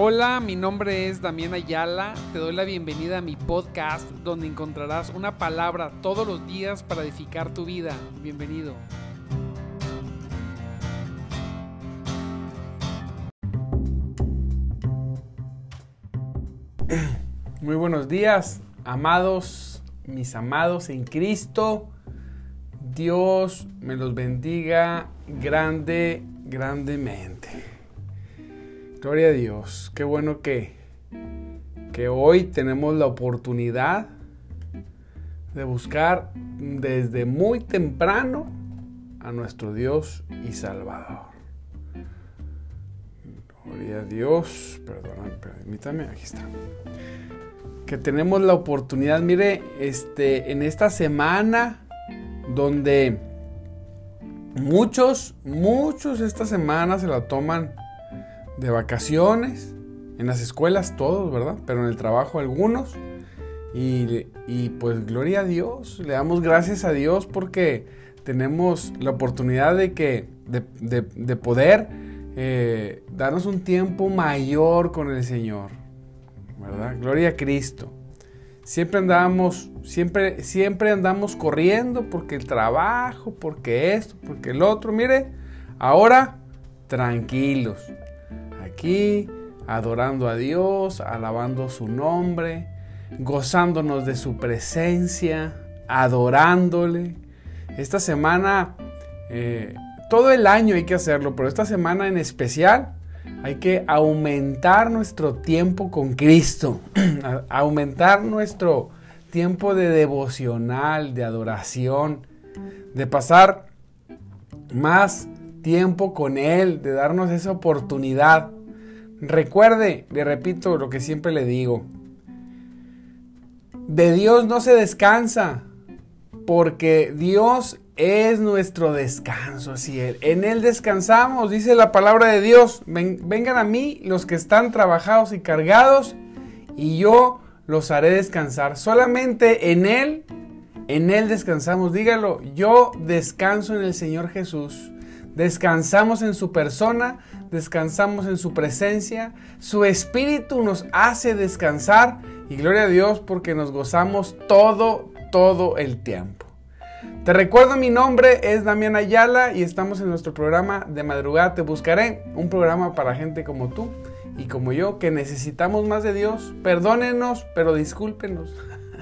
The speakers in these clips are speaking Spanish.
Hola, mi nombre es Damián Ayala. Te doy la bienvenida a mi podcast donde encontrarás una palabra todos los días para edificar tu vida. Bienvenido. Muy buenos días, amados, mis amados en Cristo. Dios me los bendiga grande, grandemente. Gloria a Dios. Qué bueno que, que hoy tenemos la oportunidad de buscar desde muy temprano a nuestro Dios y Salvador. Gloria a Dios. Perdón, permítame, aquí está. Que tenemos la oportunidad, mire, este, en esta semana donde muchos, muchos esta semana se la toman de vacaciones, en las escuelas todos, ¿verdad? Pero en el trabajo algunos. Y, pues gloria a Dios, le damos gracias a Dios porque tenemos la oportunidad de, que, de, poder eh, darnos un tiempo mayor con el Señor, ¿verdad? Gloria a Cristo. Siempre andamos, siempre, siempre andamos corriendo porque el trabajo, porque esto, porque el otro. Mire, ahora tranquilos, aquí, adorando a Dios, alabando su nombre, gozándonos de su presencia, adorándole. Esta semana, eh, todo el año hay que hacerlo, pero esta semana en especial hay que aumentar nuestro tiempo con Cristo, aumentar nuestro tiempo de devocional, de adoración, de pasar más tiempo con Él, de darnos esa oportunidad. Recuerde, le repito lo que siempre le digo, de Dios no se descansa, porque Dios es nuestro descanso, así es. En Él descansamos, dice la palabra de Dios. vengan a mí los que están trabajados y cargados, y yo los haré descansar. Solamente en Él, en Él descansamos. Dígalo, yo descanso en el Señor Jesús. Descansamos en su persona, descansamos en su presencia, su espíritu nos hace descansar y gloria a Dios porque nos gozamos todo, todo el tiempo. Te recuerdo mi nombre es Damián Ayala y estamos en nuestro programa de madrugada Te Buscaré, un programa para gente como tú y como yo que necesitamos más de Dios. Perdónenos, pero discúlpenos.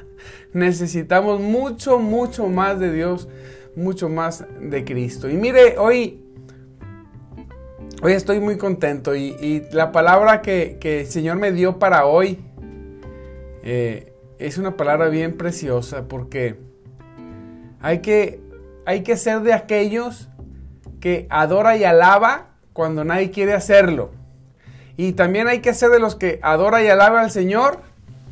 necesitamos mucho, mucho más de Dios, mucho más de Cristo. Y mire, hoy Hoy estoy muy contento y, la palabra que, el Señor me dio para hoy eh, es una palabra bien preciosa porque hay que, hay que ser de aquellos que adora y alaba cuando nadie quiere hacerlo. Y también hay que ser de los que adora y alaba al Señor,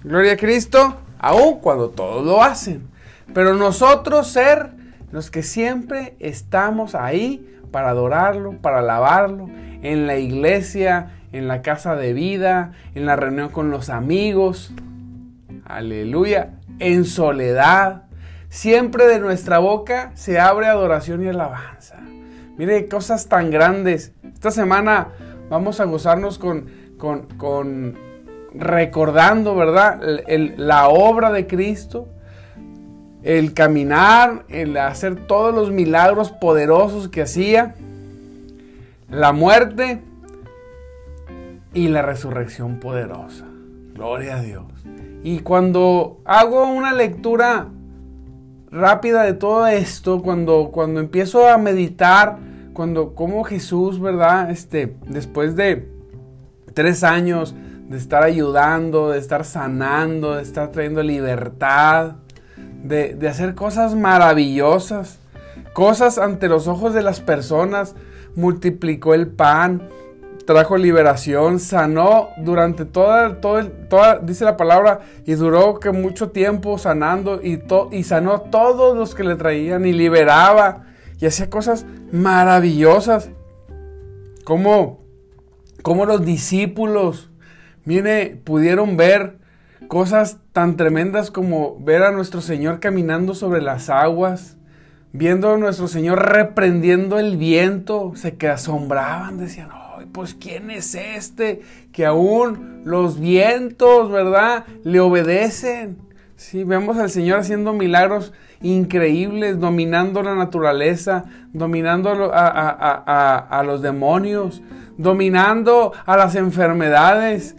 gloria a Cristo, aun cuando todos lo hacen. Pero nosotros ser los que siempre estamos ahí para adorarlo, para alabarlo, en la iglesia, en la casa de vida, en la reunión con los amigos. Aleluya. En soledad. Siempre de nuestra boca se abre adoración y alabanza. Mire, cosas tan grandes. Esta semana vamos a gozarnos con, con, recordando, ¿verdad? la obra de Cristo el caminar, el hacer todos los milagros poderosos que hacía, la muerte y la resurrección poderosa. Gloria a Dios. Y cuando hago una lectura rápida de todo esto, cuando, cuando empiezo a meditar, cuando como Jesús, ¿verdad? Este, después de tres años de estar ayudando, de estar sanando, de estar trayendo libertad, de, hacer cosas maravillosas, cosas ante los ojos de las personas, multiplicó el pan, trajo liberación, sanó durante toda, todo, toda, dice la palabra, y duró que mucho tiempo sanando y, y sanó a todos los que le traían y liberaba y hacía cosas maravillosas. Como, como los discípulos, mire, pudieron ver Cosas tan tremendas como ver a nuestro Señor caminando sobre las aguas, viendo a nuestro Señor reprendiendo el viento, se que asombraban, decían, ¡ay, pues ¿quién es este? Que aún los vientos, ¿verdad? Le obedecen. Sí, vemos al Señor haciendo milagros increíbles, dominando la naturaleza, dominando a, los demonios, dominando a las enfermedades,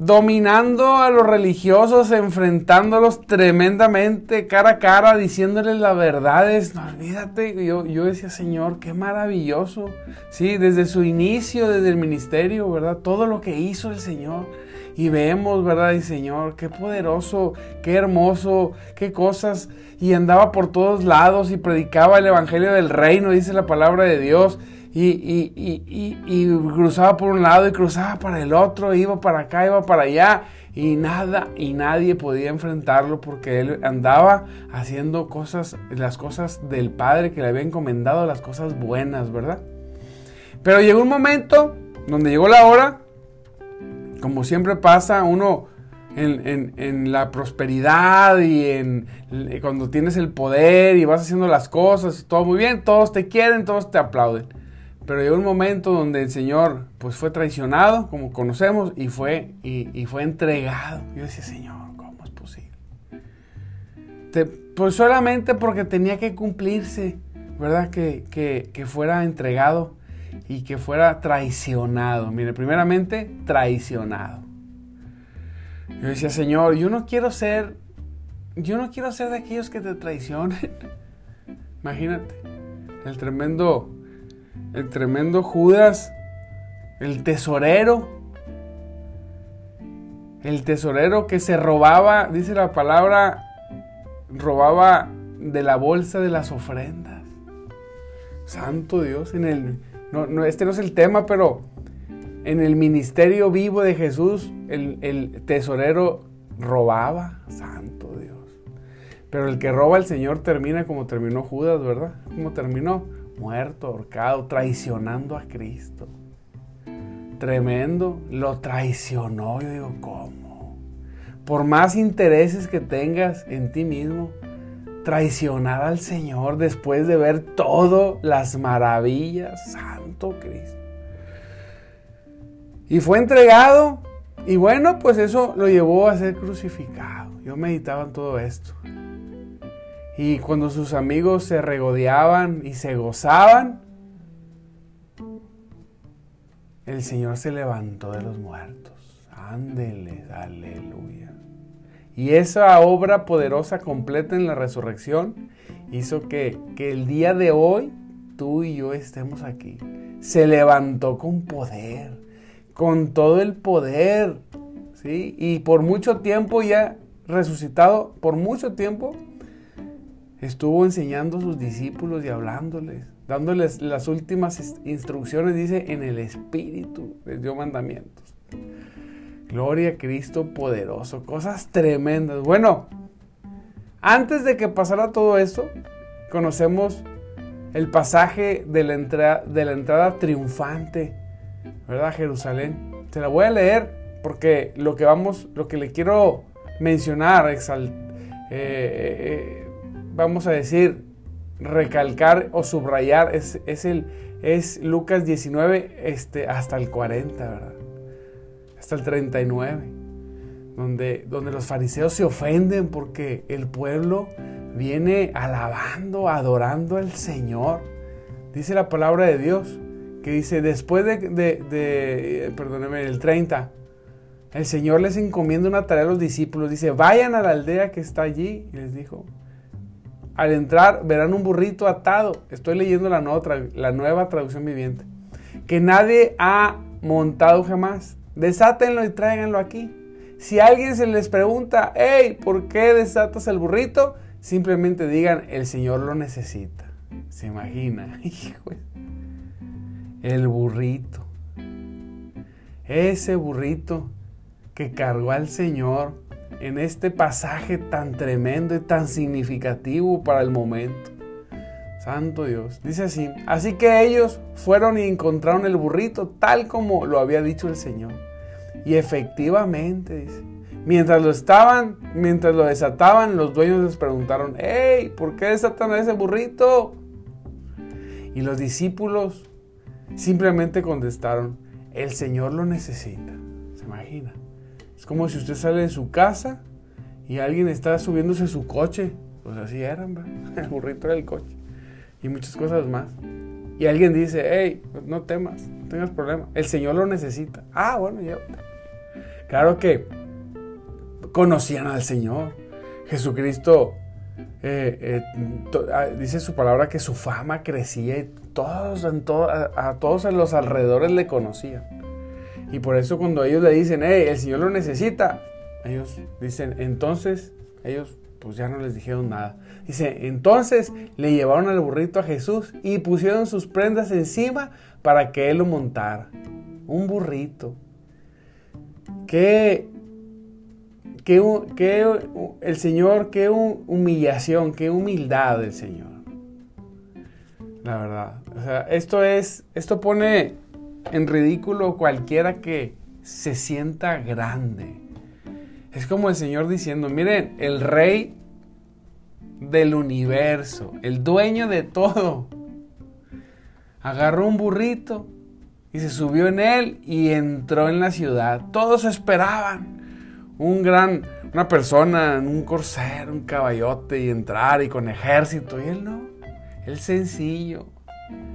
dominando a los religiosos, enfrentándolos tremendamente cara a cara, diciéndoles las verdades. No olvídate, yo, yo decía, Señor, qué maravilloso. Sí, desde su inicio, desde el ministerio, ¿verdad? Todo lo que hizo el Señor. Y vemos, ¿verdad? Y Señor, qué poderoso, qué hermoso, qué cosas. Y andaba por todos lados y predicaba el Evangelio del Reino, dice la palabra de Dios y, cruzaba por un lado y cruzaba para el otro, iba para acá, iba para allá y nada y nadie podía enfrentarlo porque él andaba haciendo cosas, las cosas del Padre que le había encomendado, las cosas buenas, ¿verdad? Pero llegó un momento donde llegó la hora, como siempre pasa, uno en, en, la prosperidad y en cuando tienes el poder y vas haciendo las cosas, todo muy bien, todos te quieren, todos te aplauden. Pero llegó un momento donde el Señor pues fue traicionado, como conocemos, y fue, y, fue entregado. Yo decía, Señor, ¿cómo es posible? pues solamente porque tenía que cumplirse, ¿verdad? Que, que, fuera entregado y que fuera traicionado. Mire, primeramente, traicionado. Yo decía, Señor, yo no quiero ser, yo no quiero ser de aquellos que te traicionen. Imagínate, el tremendo el tremendo Judas, el tesorero, el tesorero que se robaba, dice la palabra, robaba de la bolsa de las ofrendas. Santo Dios, en el, no, este no es el tema, pero en el ministerio vivo de Jesús, el, el tesorero robaba, santo Dios. Pero el que roba al Señor termina como terminó Judas, ¿verdad? ¿Cómo terminó? Muerto, ahorcado, traicionando a Cristo. Tremendo, lo traicionó. Yo digo, ¿cómo? Por más intereses que tengas en ti mismo, traicionar al Señor después de ver todas las maravillas, Santo Cristo. Y fue entregado, y bueno, pues eso lo llevó a ser crucificado. Yo meditaba en todo esto. Y cuando sus amigos se regodeaban y se gozaban, el Señor se levantó de los muertos. Ándele, aleluya. Y esa obra poderosa completa en la resurrección hizo que, que el día de hoy tú y yo estemos aquí. Se levantó con poder, con todo el poder, ¿sí? Y por mucho tiempo ya resucitado, por mucho tiempo estuvo enseñando a sus discípulos y hablándoles, dándoles las últimas instrucciones, dice, en el Espíritu les dio mandamientos. Gloria a Cristo poderoso, cosas tremendas. Bueno, antes de que pasara todo esto, conocemos el pasaje de la, entrada, de la entrada triunfante, ¿verdad? Jerusalén. Se la voy a leer porque lo que vamos, lo que le quiero mencionar, exaltar, eh, eh, vamos a decir, recalcar o subrayar es, es, el, es Lucas 19 este, hasta el 40, ¿verdad? Hasta el 39, donde, donde los fariseos se ofenden porque el pueblo viene alabando, adorando al Señor. Dice la palabra de Dios, que dice, después de, de, de perdóneme, el 30, el Señor les encomienda una tarea a los discípulos. Dice, vayan a la aldea que está allí. Y les dijo, al entrar verán un burrito atado. Estoy leyendo la nueva, la nueva traducción viviente. Que nadie ha montado jamás. Desátenlo y tráiganlo aquí. Si alguien se les pregunta, hey, ¿por qué desatas el burrito? Simplemente digan, el Señor lo necesita. ¿Se imagina? Hijo. El burrito. Ese burrito que cargó al Señor en este pasaje tan tremendo y tan significativo para el momento. Santo Dios. Dice así, así que ellos fueron y encontraron el burrito tal como lo había dicho el Señor. Y efectivamente, dice, mientras lo estaban, mientras lo desataban, los dueños les preguntaron, hey, ¿por qué desatan a ese burrito? Y los discípulos simplemente contestaron, el Señor lo necesita. ¿Se imagina? Como si usted sale de su casa y alguien está subiéndose su coche. Pues así eran, el burrito era el coche. Y muchas cosas más. Y alguien dice, hey, no temas, no tengas problema. El Señor lo necesita. Ah, bueno, ya. Claro que conocían al Señor. Jesucristo eh, eh, ah, dice su palabra que su fama crecía y todos, en a, todos en los alrededores le conocían. Y por eso cuando ellos le dicen, hey, el Señor lo necesita, ellos dicen, entonces, ellos pues ya no les dijeron nada. Dice, entonces le llevaron al burrito a Jesús y pusieron sus prendas encima para que él lo montara. Un burrito. Qué qué, el Señor, qué humillación, qué humildad del Señor. La verdad. O sea, esto es, esto pone en ridículo cualquiera que se sienta grande. Es como el Señor diciendo, miren, el rey del universo, el dueño de todo, agarró un burrito y se subió en él y entró en la ciudad. Todos esperaban un gran, una persona en un corcel, un caballote y entrar y con ejército. Y él no, él sencillo,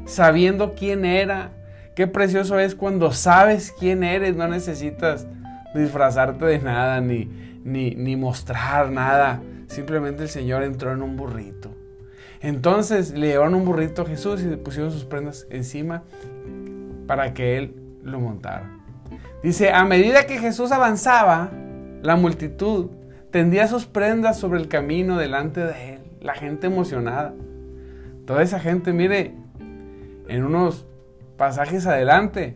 sabiendo quién era. Qué precioso es cuando sabes quién eres, no necesitas disfrazarte de nada ni, ni, ni mostrar nada. Simplemente el Señor entró en un burrito. Entonces le llevaron un burrito a Jesús y le pusieron sus prendas encima para que él lo montara. Dice, a medida que Jesús avanzaba, la multitud tendía sus prendas sobre el camino delante de él, la gente emocionada. Toda esa gente, mire, en unos pasajes adelante,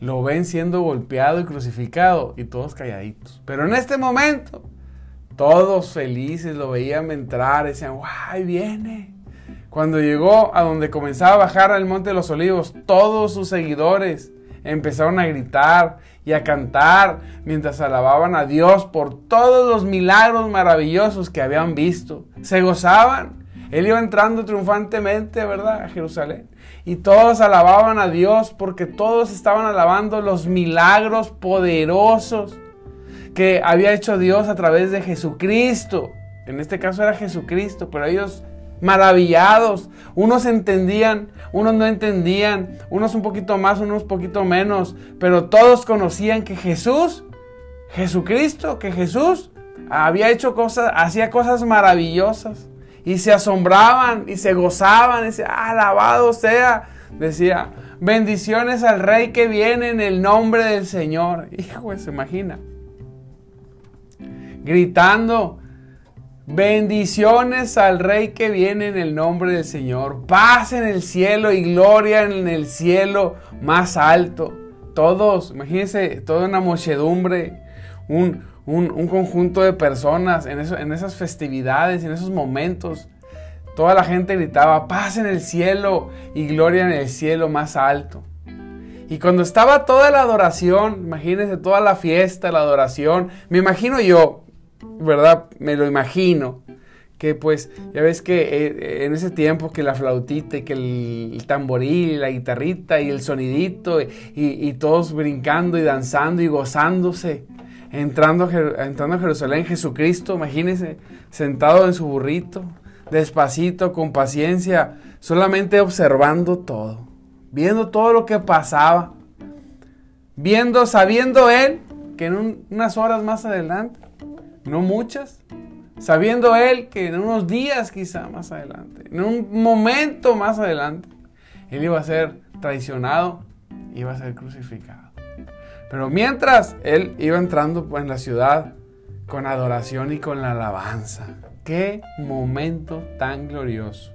lo ven siendo golpeado y crucificado y todos calladitos. Pero en este momento, todos felices lo veían entrar, decían, ¡guay, viene! Cuando llegó a donde comenzaba a bajar al Monte de los Olivos, todos sus seguidores empezaron a gritar y a cantar mientras alababan a Dios por todos los milagros maravillosos que habían visto. Se gozaban. Él iba entrando triunfantemente, ¿verdad?, a Jerusalén. Y todos alababan a Dios porque todos estaban alabando los milagros poderosos que había hecho Dios a través de Jesucristo. En este caso era Jesucristo, pero ellos maravillados. Unos entendían, unos no entendían, unos un poquito más, unos un poquito menos, pero todos conocían que Jesús, Jesucristo, que Jesús había hecho cosas, hacía cosas maravillosas y se asombraban y se gozaban, y decía, alabado sea, decía, bendiciones al rey que viene en el nombre del Señor. Hijo, se imagina. Gritando, Bendiciones al Rey que viene en el nombre del Señor. Paz en el cielo y gloria en el cielo más alto. Todos, imagínense, toda una muchedumbre, un, conjunto de personas en, esas festividades, en esos momentos. Toda la gente gritaba, paz en el cielo y gloria en el cielo más alto. Y cuando estaba toda la adoración, imagínense toda la fiesta, la adoración, me imagino yo, ¿verdad? Me lo imagino. Que pues, ya ves que eh, en ese tiempo que la flautita y que el, tamboril la guitarrita y el sonidito y, todos brincando y danzando y gozándose, entrando a, entrando a Jerusalén, Jesucristo, imagínense, sentado en su burrito, despacito, con paciencia, solamente observando todo, viendo todo lo que pasaba, viendo, sabiendo él que en unas horas más adelante no muchas, sabiendo él que en unos días quizá más adelante, en un momento más adelante, él iba a ser traicionado, iba a ser crucificado. Pero mientras él iba entrando pues, en la ciudad con adoración y con la alabanza, qué momento tan glorioso.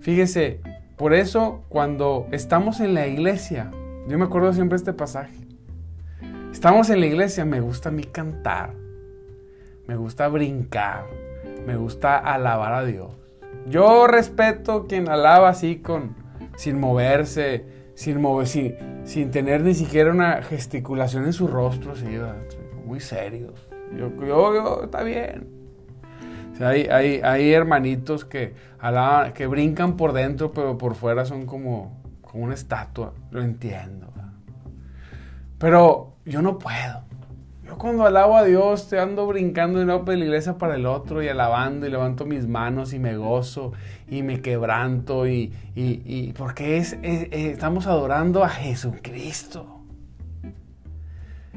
Fíjese, por eso cuando estamos en la iglesia, yo me acuerdo siempre este pasaje. Estamos en la iglesia, me gusta a mí cantar me gusta brincar, me gusta alabar a Dios. Yo respeto quien alaba así con sin moverse, sin mover, sin, tener ni siquiera una gesticulación en su rostro, así, muy serios. Yo, yo, está bien. hay, hay, hermanitos que, que brincan por dentro, pero por fuera son como, como una estatua, lo entiendo. Pero yo no puedo. Cuando alabo a Dios te ando brincando de una de la iglesia para el otro y alabando y levanto mis manos y me gozo y me quebranto y, y, porque es, estamos adorando a Jesucristo.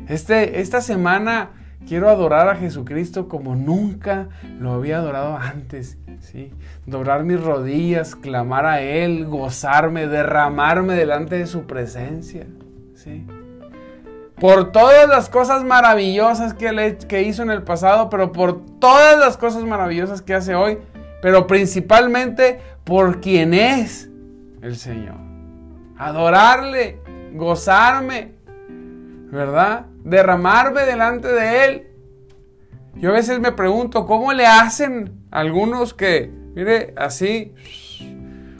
Este, esta semana quiero adorar a Jesucristo como nunca lo había adorado antes. ¿sí? Doblar mis rodillas, clamar a Él, gozarme, derramarme delante de su presencia. ¿sí? Por todas las cosas maravillosas que, que hizo en el pasado, pero por todas las cosas maravillosas que hace hoy, pero principalmente por quien es el Señor. Adorarle, gozarme, ¿verdad? Derramarme delante de Él. Yo a veces me pregunto, ¿cómo le hacen algunos que, mire, así,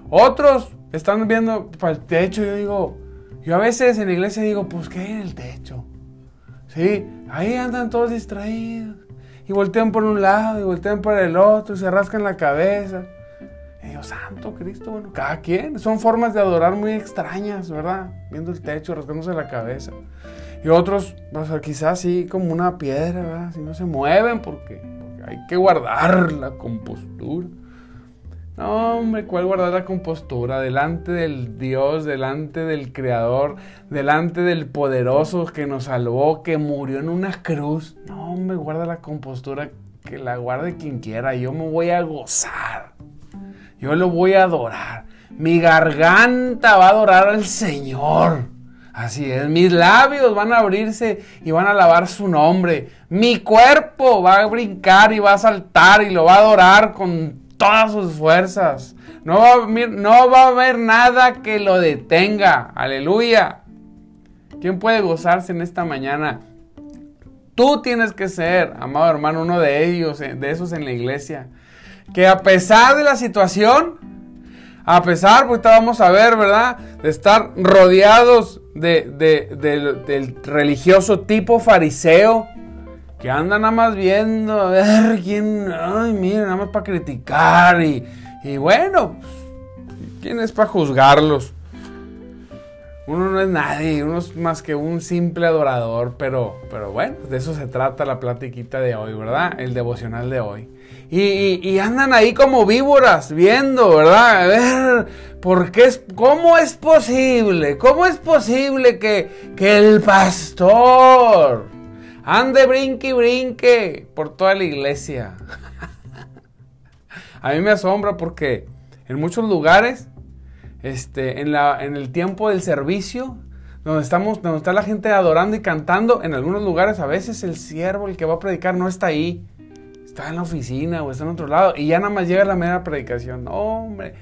otros están viendo para el techo? Yo digo, yo a veces en la iglesia digo, pues ¿qué hay en el techo? Sí, ahí andan todos distraídos. Y voltean por un lado y voltean por el otro y se rascan la cabeza. Y digo, Santo Cristo, bueno, cada quien. Son formas de adorar muy extrañas, ¿verdad? Viendo el techo, rascándose la cabeza. Y otros, pues, quizás sí, como una piedra, ¿verdad? Si no se mueven porque hay que guardar la compostura. No, hombre, ¿cuál guardar la compostura? Delante del Dios, delante del Creador, delante del poderoso que nos salvó, que murió en una cruz. No, hombre, guarda la compostura, que la guarde quien quiera. Yo me voy a gozar. Yo lo voy a adorar. Mi garganta va a adorar al Señor. Así es, mis labios van a abrirse y van a alabar su nombre. Mi cuerpo va a brincar y va a saltar y lo va a adorar con todas sus fuerzas. No va, no va a haber nada que lo detenga. Aleluya. ¿Quién puede gozarse en esta mañana? Tú tienes que ser, amado hermano, uno de ellos, eh, de esos en la iglesia. Que a pesar de la situación, a pesar, pues vamos a ver, ¿verdad? De estar rodeados del religioso tipo fariseo, que andan nada más viendo a ver quién, ay, mira, nada más para criticar y, y bueno, ¿quién es para juzgarlos? Uno no es nadie, uno es más que un simple adorador, pero, pero bueno, de eso se trata la platiquita de hoy, ¿verdad? El devocional de hoy. Y, y, andan ahí como víboras viendo, ¿verdad? A ver, ¿por qué es, ¿cómo es posible? ¿Cómo es posible que, que el pastor Ande, brinque y brinque por toda la iglesia. A mí me asombra porque en muchos lugares, este, en, la, en el tiempo del servicio, donde, estamos, donde está la gente adorando y cantando, en algunos lugares a veces el siervo, el que va a predicar, no está ahí. Está en la oficina o está en otro lado y ya nada más llega la mera predicación. hombre,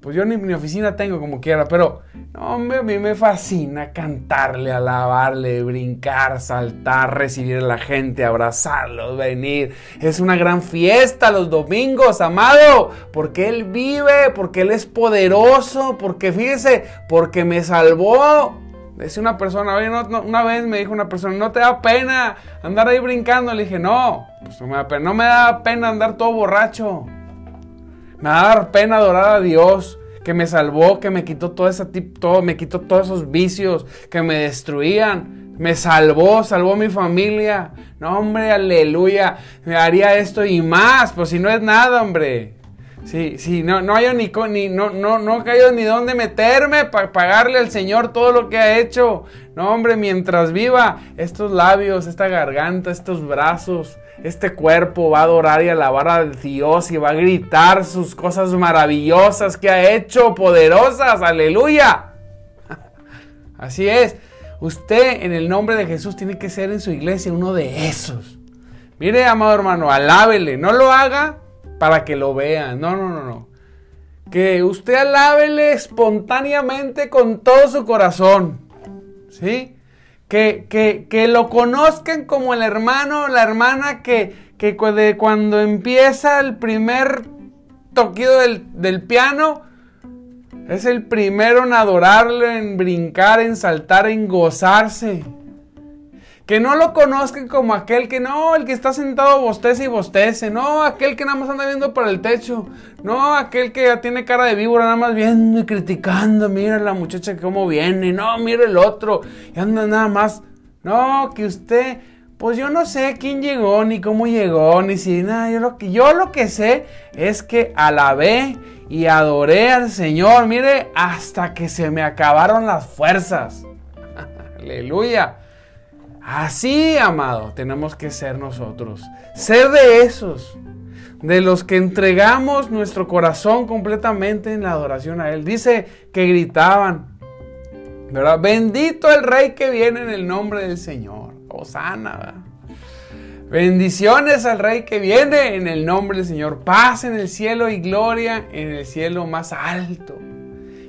pues yo ni mi oficina tengo como quiera, pero hombre, a mí me fascina cantarle, alabarle, brincar, saltar, recibir a la gente, abrazarlos, venir. Es una gran fiesta los domingos, amado, porque Él vive, porque Él es poderoso, porque fíjese, porque me salvó. Dice una persona, una vez me dijo una persona, ¿no te da pena andar ahí brincando? Le dije, no, pues no me da pena, no me da pena andar todo borracho. Me va a dar pena adorar a Dios que me salvó, que me quitó todo ese todo, me quitó todos esos vicios que me destruían. Me salvó, salvó mi familia. No, hombre, aleluya. Me haría esto y más, pues si no es nada, hombre. Sí, sí, no, no hay ni, ni no, no, no caído ni dónde meterme para pagarle al Señor todo lo que ha hecho. No, hombre, mientras viva, estos labios, esta garganta, estos brazos, este cuerpo va a adorar y alabar a Dios y va a gritar sus cosas maravillosas que ha hecho, poderosas, aleluya. Así es, usted en el nombre de Jesús tiene que ser en su iglesia uno de esos. Mire, amado hermano, alábele, no lo haga para que lo vean, no, no, no, no. Que usted alábele espontáneamente con todo su corazón, ¿sí? Que, que, lo conozcan como el hermano o la hermana que, que cuando empieza el primer toquido del, del, piano, es el primero en adorarle, en brincar, en saltar, en gozarse. Que no lo conozcan como aquel que no, el que está sentado bostece y bostece. No, aquel que nada más anda viendo para el techo. No, aquel que tiene cara de víbora nada más viendo y criticando. Mira la muchacha cómo viene. No, mira el otro. Y anda nada más. No, que usted, pues yo no sé quién llegó, ni cómo llegó, ni si nada. Yo lo que, yo lo que sé es que alabé y adoré al Señor. Mire, hasta que se me acabaron las fuerzas. Aleluya. Así, amado, tenemos que ser nosotros. Ser de esos, de los que entregamos nuestro corazón completamente en la adoración a Él. Dice que gritaban, ¿verdad? Bendito el Rey que viene en el nombre del Señor. Osana, Bendiciones al Rey que viene en el nombre del Señor. Paz en el cielo y gloria en el cielo más alto.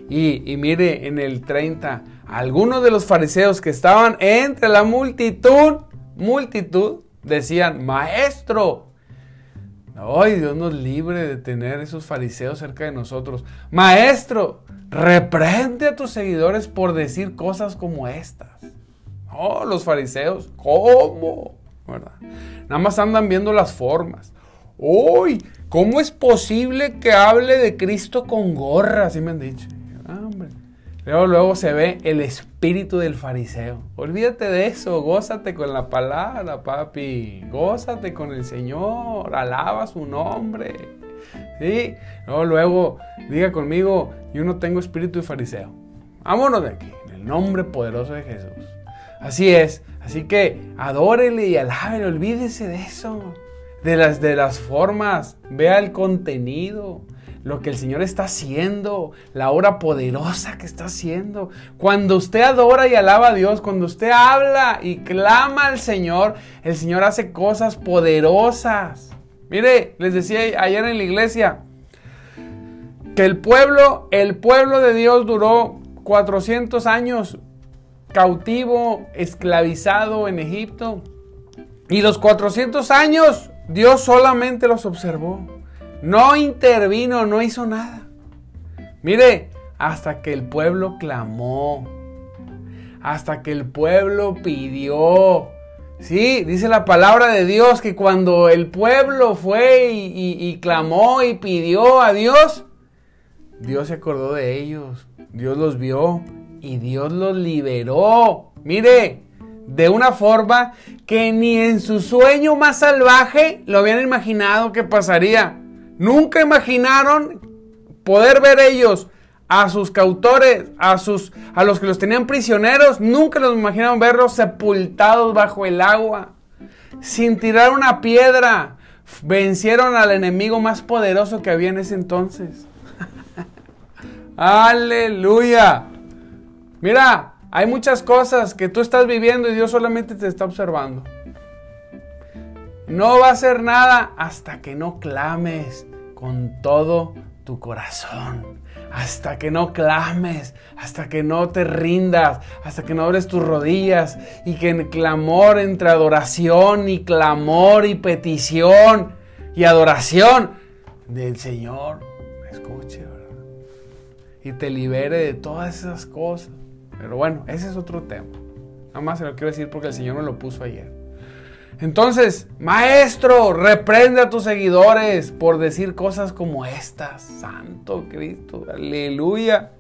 Y, y mire en el 30 algunos de los fariseos que estaban entre la multitud, multitud, decían, maestro, Ay, Dios nos libre de tener esos fariseos cerca de nosotros. Maestro, reprende a tus seguidores por decir cosas como estas. Oh, los fariseos, ¿cómo? ¿Verdad? Nada más andan viendo las formas. Uy, ¿cómo es posible que hable de Cristo con gorra? Así me han dicho. Ah, hombre. Luego, luego se ve el espíritu del fariseo. Olvídate de eso, gózate con la palabra, papi. Gózate con el Señor, alaba su nombre. ¿Sí? Luego, luego, diga conmigo, yo no tengo espíritu de fariseo. Vámonos de aquí, en el nombre poderoso de Jesús. Así es, así que adórele y alábele, olvídese de eso, de las, de las formas, vea el contenido lo que el Señor está haciendo, la obra poderosa que está haciendo. Cuando usted adora y alaba a Dios, cuando usted habla y clama al Señor, el Señor hace cosas poderosas. Mire, les decía ayer en la iglesia que el pueblo, el pueblo de Dios duró 400 años cautivo, esclavizado en Egipto. Y los 400 años Dios solamente los observó. No intervino, no hizo nada. Mire, hasta que el pueblo clamó, hasta que el pueblo pidió. Sí, dice la palabra de Dios que cuando el pueblo fue y, clamó y pidió a Dios, Dios se acordó de ellos, Dios los vio y Dios los liberó. Mire, de una forma que ni en su sueño más salvaje lo habían imaginado que pasaría. Nunca imaginaron poder ver ellos a sus cautores, a, sus, a los que los tenían prisioneros, nunca los imaginaron verlos sepultados bajo el agua, sin tirar una piedra. Vencieron al enemigo más poderoso que había en ese entonces. Aleluya. Mira, hay muchas cosas que tú estás viviendo y Dios solamente te está observando. No va a hacer nada hasta que no clames con todo tu corazón. Hasta que no clames, hasta que no te rindas, hasta que no abres tus rodillas y que en clamor entre adoración y clamor y petición y adoración del Señor escuche y te libere de todas esas cosas. Pero bueno, ese es otro tema. Nada más se lo quiero decir porque el Señor me lo puso ayer. Entonces, maestro, reprende a tus seguidores por decir cosas como estas. Santo Cristo, aleluya.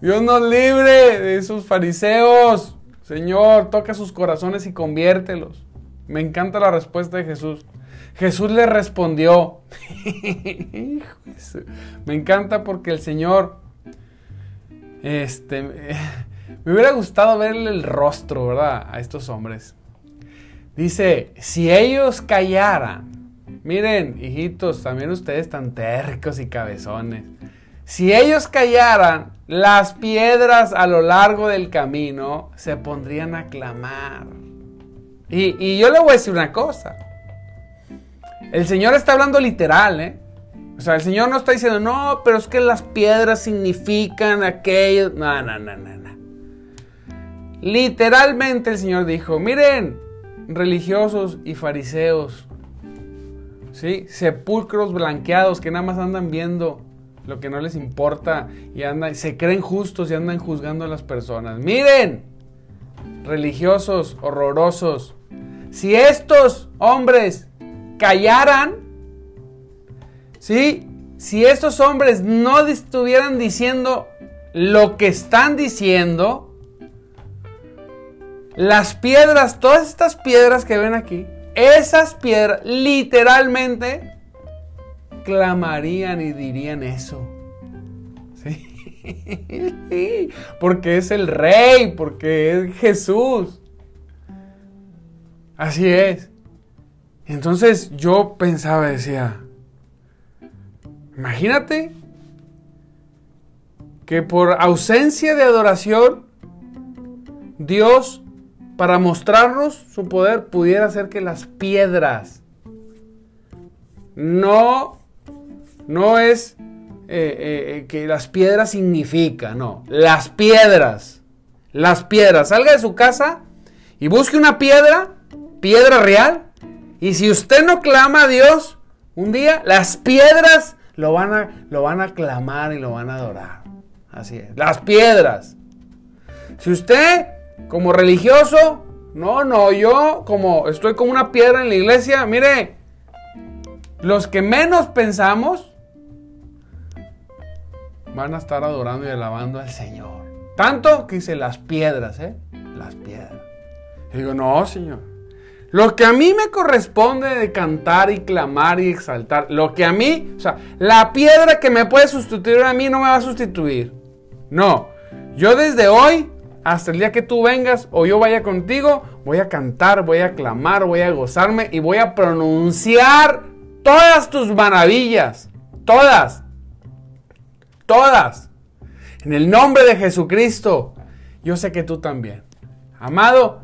Dios nos libre de esos fariseos. Señor, toca sus corazones y conviértelos. Me encanta la respuesta de Jesús. Jesús le respondió. Me encanta porque el Señor, este, me hubiera gustado verle el rostro, ¿verdad? A estos hombres. Dice, si ellos callaran, miren, hijitos, también ustedes tan tercos y cabezones. Si ellos callaran, las piedras a lo largo del camino se pondrían a clamar. Y, y, yo le voy a decir una cosa. El Señor está hablando literal, ¿eh? O sea, el Señor no está diciendo, no, pero es que las piedras significan aquello. No, no, no, no, no. Literalmente el Señor dijo, miren, religiosos y fariseos. ¿Sí? Sepulcros blanqueados que nada más andan viendo lo que no les importa y andan, se creen justos y andan juzgando a las personas. Miren, religiosos horrorosos, si estos hombres callaran, ¿sí? si estos hombres no estuvieran diciendo lo que están diciendo, las piedras, todas estas piedras que ven aquí, esas piedras literalmente clamarían y dirían eso. ¿Sí? Porque es el rey, porque es Jesús. Así es. Entonces yo pensaba, decía, imagínate que por ausencia de adoración, Dios, para mostrarnos su poder, pudiera hacer que las piedras no, no es eh, eh, eh, que las piedras significa, no, las piedras, las piedras, salga de su casa y busque una piedra, piedra real, y si usted no clama a Dios, un día las piedras lo van a, lo van a clamar y lo van a adorar. Así es. Las piedras. Si usted, como religioso, no, no, yo como estoy como una piedra en la iglesia, mire, los que menos pensamos van a estar adorando y alabando al Señor. Tanto que dice las piedras, ¿eh? Las piedras. Y digo, no, Señor. Lo que a mí me corresponde de cantar y clamar y exaltar, lo que a mí, o sea, la piedra que me puede sustituir a mí no me va a sustituir. No, yo desde hoy hasta el día que tú vengas o yo vaya contigo, voy a cantar, voy a clamar, voy a gozarme y voy a pronunciar todas tus maravillas. Todas. Todas. En el nombre de Jesucristo. Yo sé que tú también. Amado,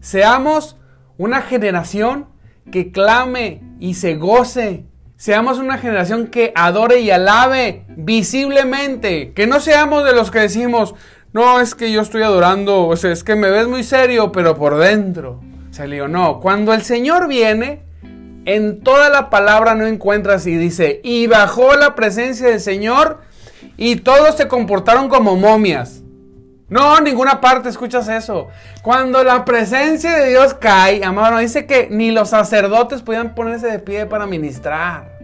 seamos una generación que clame y se goce Seamos una generación que adore y alabe visiblemente. Que no seamos de los que decimos, no, es que yo estoy adorando, o sea, es que me ves muy serio, pero por dentro. O sea, le digo, no, cuando el Señor viene, en toda la palabra no encuentras y dice, y bajó la presencia del Señor y todos se comportaron como momias. No, en ninguna parte escuchas eso. Cuando la presencia de Dios cae, amado, dice que ni los sacerdotes podían ponerse de pie para ministrar.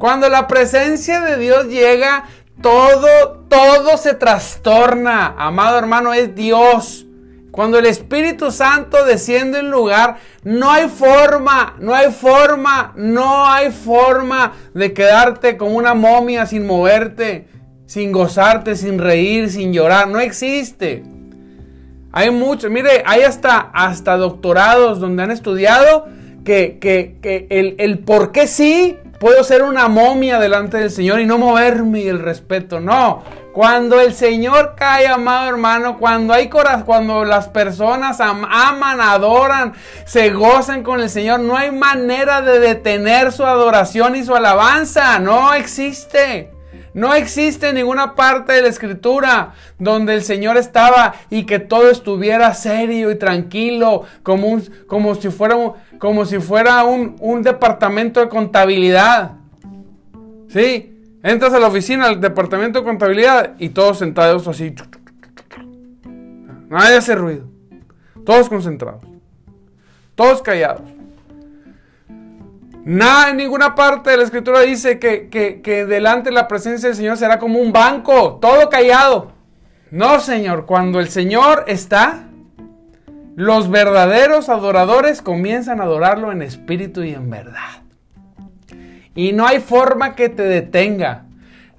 Cuando la presencia de Dios llega, todo, todo se trastorna. Amado hermano, es Dios. Cuando el Espíritu Santo desciende en lugar, no hay forma, no hay forma, no hay forma de quedarte como una momia sin moverte sin gozarte, sin reír, sin llorar. No existe. Hay mucho, mire, hay hasta, hasta doctorados donde han estudiado que, que, el, el, por qué sí puedo ser una momia delante del Señor y no moverme y el respeto. No, cuando el Señor cae, amado hermano, cuando hay corazón, cuando las personas aman, adoran, se gozan con el Señor, no hay manera de detener su adoración y su alabanza. No existe. No existe ninguna parte de la escritura donde el Señor estaba y que todo estuviera serio y tranquilo, como, como si fuera, un, como si fuera un, un departamento de contabilidad. ¿Sí? Entras a la oficina, al departamento de contabilidad y todos sentados así. Nadie hace ruido. Todos concentrados. Todos callados. Nada en ninguna parte de la escritura dice que, que, delante de la presencia del Señor será como un banco, todo callado. No, Señor, cuando el Señor está, los verdaderos adoradores comienzan a adorarlo en espíritu y en verdad. Y no hay forma que te detenga.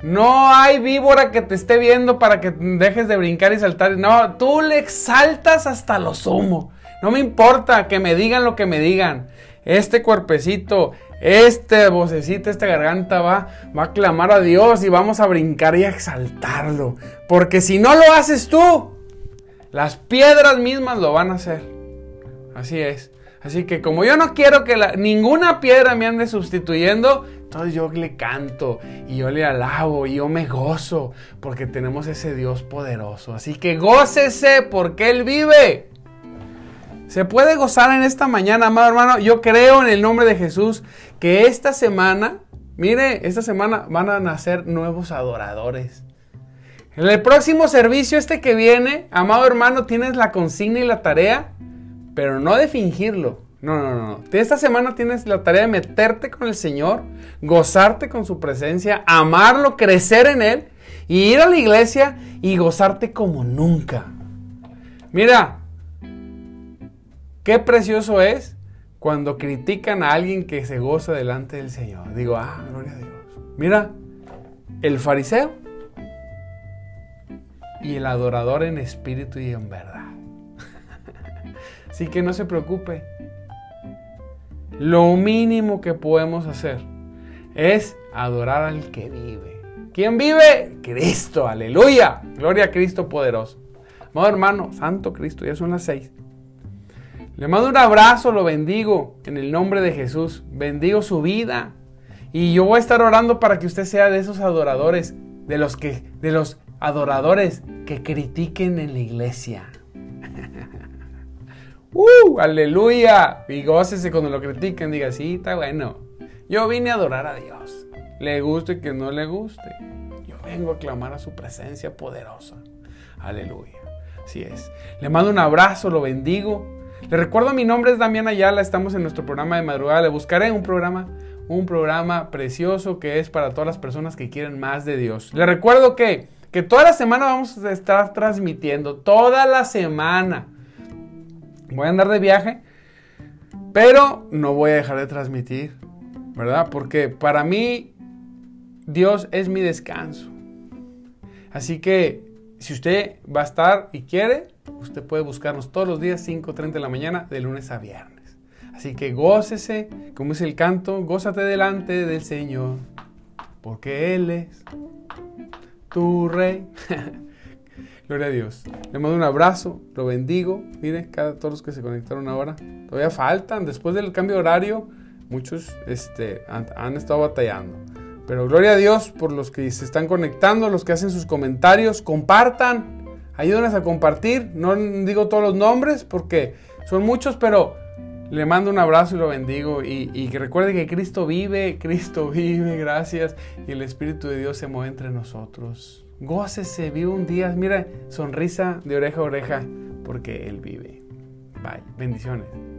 No hay víbora que te esté viendo para que dejes de brincar y saltar. No, tú le exaltas hasta lo sumo. No me importa que me digan lo que me digan este cuerpecito, este vocecito, esta garganta va, va a clamar a Dios y vamos a brincar y a exaltarlo. Porque si no lo haces tú, las piedras mismas lo van a hacer. Así es. Así que como yo no quiero que ninguna piedra me ande sustituyendo, entonces yo le canto y yo le alabo y yo me gozo porque tenemos ese Dios poderoso. Así que gócese porque Él vive. Se puede gozar en esta mañana, amado hermano. Yo creo en el nombre de Jesús que esta semana, mire, esta semana van a nacer nuevos adoradores. En el próximo servicio, este que viene, amado hermano, tienes la consigna y la tarea, pero no de fingirlo. No, no, no. Esta semana tienes la tarea de meterte con el Señor, gozarte con su presencia, amarlo, crecer en Él y ir a la iglesia y gozarte como nunca. Mira, qué precioso es cuando critican a alguien que se goza delante del Señor. Digo, ah, gloria a Dios. Mira, el fariseo y el adorador en espíritu y en verdad. Así que no se preocupe. Lo mínimo que podemos hacer es adorar al que vive. ¿Quién vive? Cristo, aleluya. Gloria a Cristo poderoso. Amado hermano, Santo Cristo, ya son las seis. Le mando un abrazo, lo bendigo en el nombre de Jesús. Bendigo su vida. Y yo voy a estar orando para que usted sea de esos adoradores, de los que, de los adoradores que critiquen en la iglesia. ¡Uh! ¡Aleluya! Y gócese cuando lo critiquen. Diga, sí, está bueno. Yo vine a adorar a Dios. Le guste que no le guste. Yo vengo a clamar a su presencia poderosa. Aleluya. Así es. Le mando un abrazo, lo bendigo. Le recuerdo, mi nombre es Damián Ayala, estamos en nuestro programa de madrugada. Le buscaré un programa, un programa precioso que es para todas las personas que quieren más de Dios. Le recuerdo que, que toda la semana vamos a estar transmitiendo, toda la semana. Voy a andar de viaje, pero no voy a dejar de transmitir, ¿verdad? Porque para mí Dios es mi descanso. Así que si usted va a estar y quiere, usted puede buscarnos todos los días 5.30 de la mañana de lunes a viernes. Así que gócese, como es el canto, gózate delante del Señor, porque Él es tu rey. Gloria a Dios. Le mando un abrazo, lo bendigo. Mire, cada todos los que se conectaron ahora, todavía faltan. Después del cambio de horario, muchos este, han estado batallando. Pero gloria a Dios por los que se están conectando, los que hacen sus comentarios, compartan, ayúdenos a compartir. No digo todos los nombres porque son muchos, pero le mando un abrazo y lo bendigo. Y, que recuerde que Cristo vive, Cristo vive, gracias. Y el Espíritu de Dios se mueve entre nosotros. Gócese, vive un día. Mira, sonrisa de oreja a oreja porque Él vive. Bye. Bendiciones.